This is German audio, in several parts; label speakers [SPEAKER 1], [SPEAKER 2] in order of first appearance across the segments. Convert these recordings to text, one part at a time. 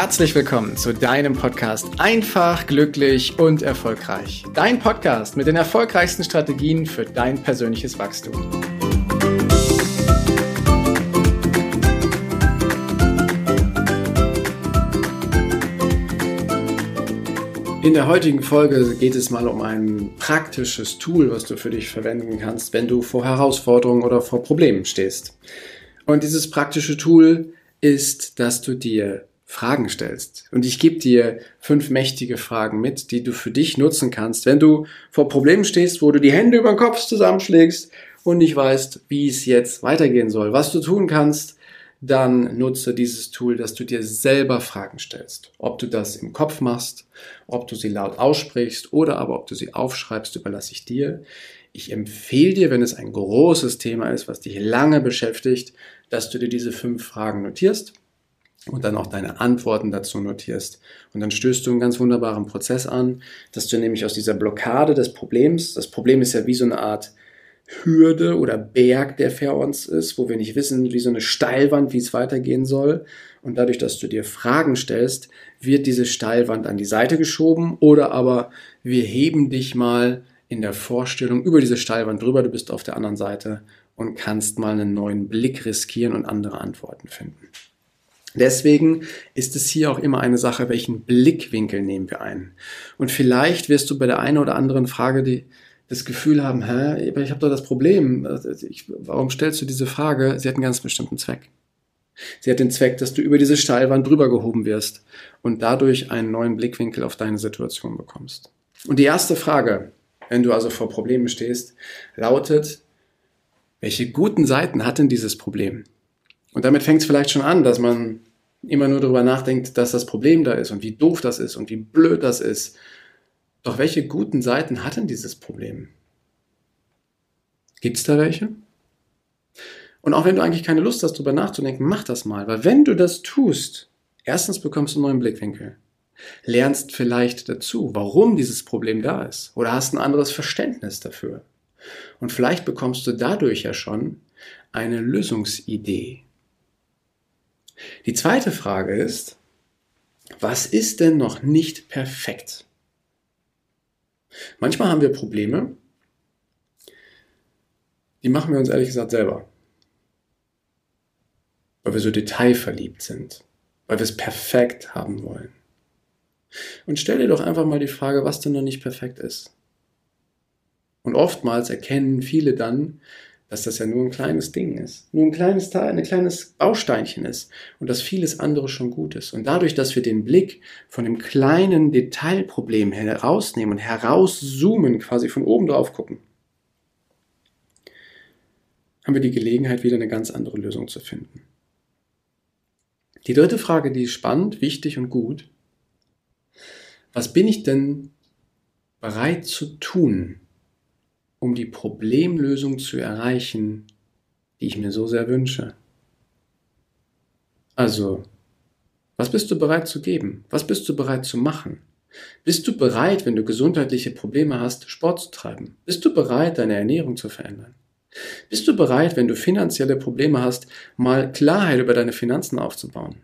[SPEAKER 1] herzlich willkommen zu deinem Podcast Einfach, glücklich und erfolgreich. Dein Podcast mit den erfolgreichsten Strategien für dein persönliches Wachstum. In der heutigen Folge geht es mal um ein praktisches Tool, was du für dich verwenden kannst, wenn du vor Herausforderungen oder vor Problemen stehst. Und dieses praktische Tool ist, dass du dir Fragen stellst. Und ich gebe dir fünf mächtige Fragen mit, die du für dich nutzen kannst, wenn du vor Problemen stehst, wo du die Hände über den Kopf zusammenschlägst und nicht weißt, wie es jetzt weitergehen soll. Was du tun kannst, dann nutze dieses Tool, dass du dir selber Fragen stellst. Ob du das im Kopf machst, ob du sie laut aussprichst oder aber ob du sie aufschreibst, überlasse ich dir. Ich empfehle dir, wenn es ein großes Thema ist, was dich lange beschäftigt, dass du dir diese fünf Fragen notierst und dann auch deine Antworten dazu notierst. Und dann stößt du einen ganz wunderbaren Prozess an, dass du nämlich aus dieser Blockade des Problems, das Problem ist ja wie so eine Art Hürde oder Berg, der vor uns ist, wo wir nicht wissen, wie so eine Steilwand, wie es weitergehen soll. Und dadurch, dass du dir Fragen stellst, wird diese Steilwand an die Seite geschoben oder aber wir heben dich mal in der Vorstellung über diese Steilwand drüber, du bist auf der anderen Seite und kannst mal einen neuen Blick riskieren und andere Antworten finden. Deswegen ist es hier auch immer eine Sache, welchen Blickwinkel nehmen wir ein. Und vielleicht wirst du bei der einen oder anderen Frage die, das Gefühl haben, hä, ich habe doch das Problem. Ich, warum stellst du diese Frage? Sie hat einen ganz bestimmten Zweck. Sie hat den Zweck, dass du über diese Steilwand drüber gehoben wirst und dadurch einen neuen Blickwinkel auf deine Situation bekommst. Und die erste Frage, wenn du also vor Problemen stehst, lautet, welche guten Seiten hat denn dieses Problem? Und damit fängt es vielleicht schon an, dass man immer nur darüber nachdenkt, dass das Problem da ist und wie doof das ist und wie blöd das ist. Doch welche guten Seiten hat denn dieses Problem? Gibt es da welche? Und auch wenn du eigentlich keine Lust hast, darüber nachzudenken, mach das mal. Weil wenn du das tust, erstens bekommst du einen neuen Blickwinkel. Lernst vielleicht dazu, warum dieses Problem da ist. Oder hast ein anderes Verständnis dafür. Und vielleicht bekommst du dadurch ja schon eine Lösungsidee. Die zweite Frage ist, was ist denn noch nicht perfekt? Manchmal haben wir Probleme, die machen wir uns ehrlich gesagt selber. Weil wir so detailverliebt sind, weil wir es perfekt haben wollen. Und stell dir doch einfach mal die Frage, was denn noch nicht perfekt ist. Und oftmals erkennen viele dann, dass das ja nur ein kleines Ding ist, nur ein kleines Teil, ein kleines Bausteinchen ist und dass vieles andere schon gut ist. Und dadurch, dass wir den Blick von dem kleinen Detailproblem herausnehmen und herauszoomen, quasi von oben drauf gucken, haben wir die Gelegenheit, wieder eine ganz andere Lösung zu finden. Die dritte Frage, die ist spannend, wichtig und gut. Was bin ich denn bereit zu tun, um die Problemlösung zu erreichen, die ich mir so sehr wünsche. Also, was bist du bereit zu geben? Was bist du bereit zu machen? Bist du bereit, wenn du gesundheitliche Probleme hast, Sport zu treiben? Bist du bereit, deine Ernährung zu verändern? Bist du bereit, wenn du finanzielle Probleme hast, mal Klarheit über deine Finanzen aufzubauen?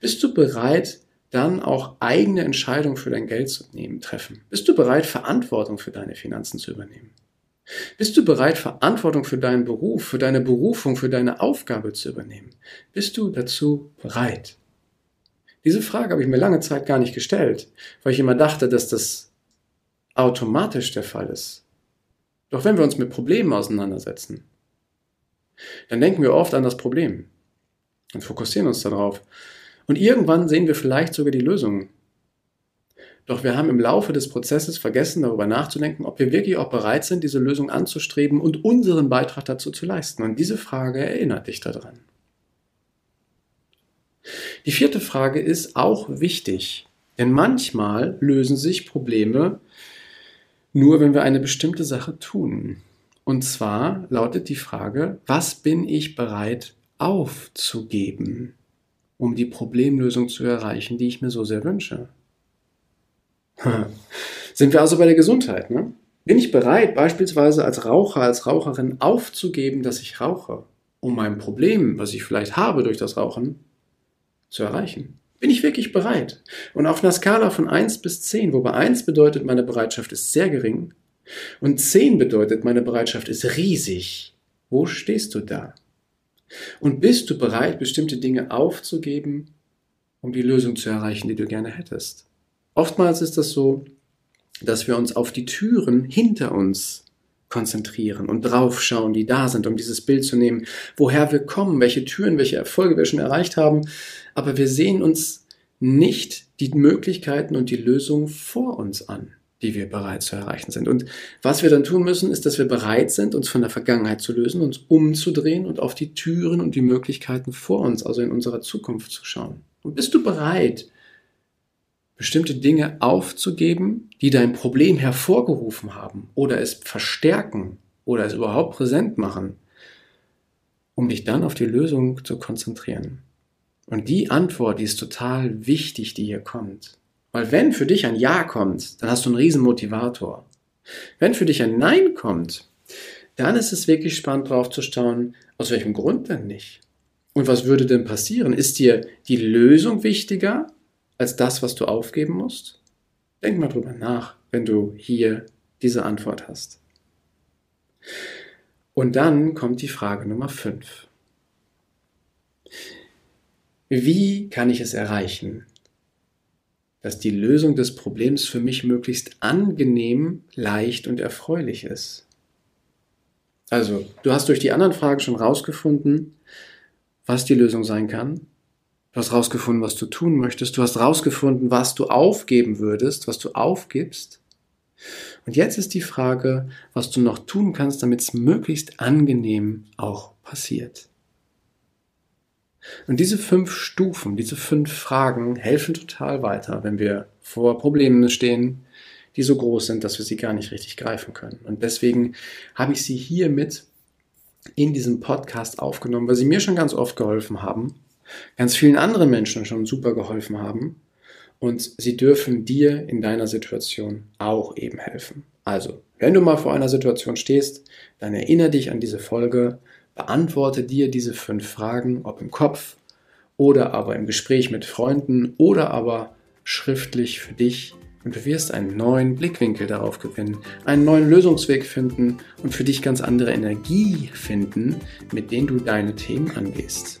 [SPEAKER 1] Bist du bereit, dann auch eigene Entscheidungen für dein Geld zu nehmen, treffen? Bist du bereit, Verantwortung für deine Finanzen zu übernehmen? Bist du bereit, Verantwortung für deinen Beruf, für deine Berufung, für deine Aufgabe zu übernehmen? Bist du dazu bereit? Diese Frage habe ich mir lange Zeit gar nicht gestellt, weil ich immer dachte, dass das automatisch der Fall ist. Doch wenn wir uns mit Problemen auseinandersetzen, dann denken wir oft an das Problem und fokussieren uns darauf. Und irgendwann sehen wir vielleicht sogar die Lösung. Doch wir haben im Laufe des Prozesses vergessen, darüber nachzudenken, ob wir wirklich auch bereit sind, diese Lösung anzustreben und unseren Beitrag dazu zu leisten. Und diese Frage erinnert dich daran. Die vierte Frage ist auch wichtig, denn manchmal lösen sich Probleme nur, wenn wir eine bestimmte Sache tun. Und zwar lautet die Frage, was bin ich bereit aufzugeben, um die Problemlösung zu erreichen, die ich mir so sehr wünsche? Sind wir also bei der Gesundheit? Ne? Bin ich bereit, beispielsweise als Raucher, als Raucherin aufzugeben, dass ich rauche, um mein Problem, was ich vielleicht habe durch das Rauchen, zu erreichen? Bin ich wirklich bereit? Und auf einer Skala von 1 bis 10, wobei 1 bedeutet, meine Bereitschaft ist sehr gering und 10 bedeutet, meine Bereitschaft ist riesig. Wo stehst du da? Und bist du bereit, bestimmte Dinge aufzugeben, um die Lösung zu erreichen, die du gerne hättest? Oftmals ist das so, dass wir uns auf die Türen hinter uns konzentrieren und draufschauen, die da sind, um dieses Bild zu nehmen, woher wir kommen, welche Türen, welche Erfolge wir schon erreicht haben. Aber wir sehen uns nicht die Möglichkeiten und die Lösungen vor uns an, die wir bereit zu erreichen sind. Und was wir dann tun müssen, ist, dass wir bereit sind, uns von der Vergangenheit zu lösen, uns umzudrehen und auf die Türen und die Möglichkeiten vor uns, also in unserer Zukunft zu schauen. Und bist du bereit, bestimmte Dinge aufzugeben, die dein Problem hervorgerufen haben oder es verstärken oder es überhaupt präsent machen, um dich dann auf die Lösung zu konzentrieren. Und die Antwort, die ist total wichtig, die hier kommt. Weil wenn für dich ein Ja kommt, dann hast du einen riesen Motivator. Wenn für dich ein Nein kommt, dann ist es wirklich spannend drauf zu schauen, aus welchem Grund denn nicht? Und was würde denn passieren? Ist dir die Lösung wichtiger als das, was du aufgeben musst? Denk mal drüber nach, wenn du hier diese Antwort hast. Und dann kommt die Frage Nummer 5. Wie kann ich es erreichen, dass die Lösung des Problems für mich möglichst angenehm, leicht und erfreulich ist? Also, du hast durch die anderen Fragen schon rausgefunden, was die Lösung sein kann. Du hast rausgefunden, was du tun möchtest. Du hast rausgefunden, was du aufgeben würdest, was du aufgibst. Und jetzt ist die Frage, was du noch tun kannst, damit es möglichst angenehm auch passiert. Und diese fünf Stufen, diese fünf Fragen helfen total weiter, wenn wir vor Problemen stehen, die so groß sind, dass wir sie gar nicht richtig greifen können. Und deswegen habe ich sie hier mit in diesem Podcast aufgenommen, weil sie mir schon ganz oft geholfen haben ganz vielen anderen Menschen schon super geholfen haben und sie dürfen dir in deiner Situation auch eben helfen. Also, wenn du mal vor einer Situation stehst, dann erinnere dich an diese Folge, beantworte dir diese fünf Fragen, ob im Kopf oder aber im Gespräch mit Freunden oder aber schriftlich für dich und du wirst einen neuen Blickwinkel darauf gewinnen, einen neuen Lösungsweg finden und für dich ganz andere Energie finden, mit denen du deine Themen angehst.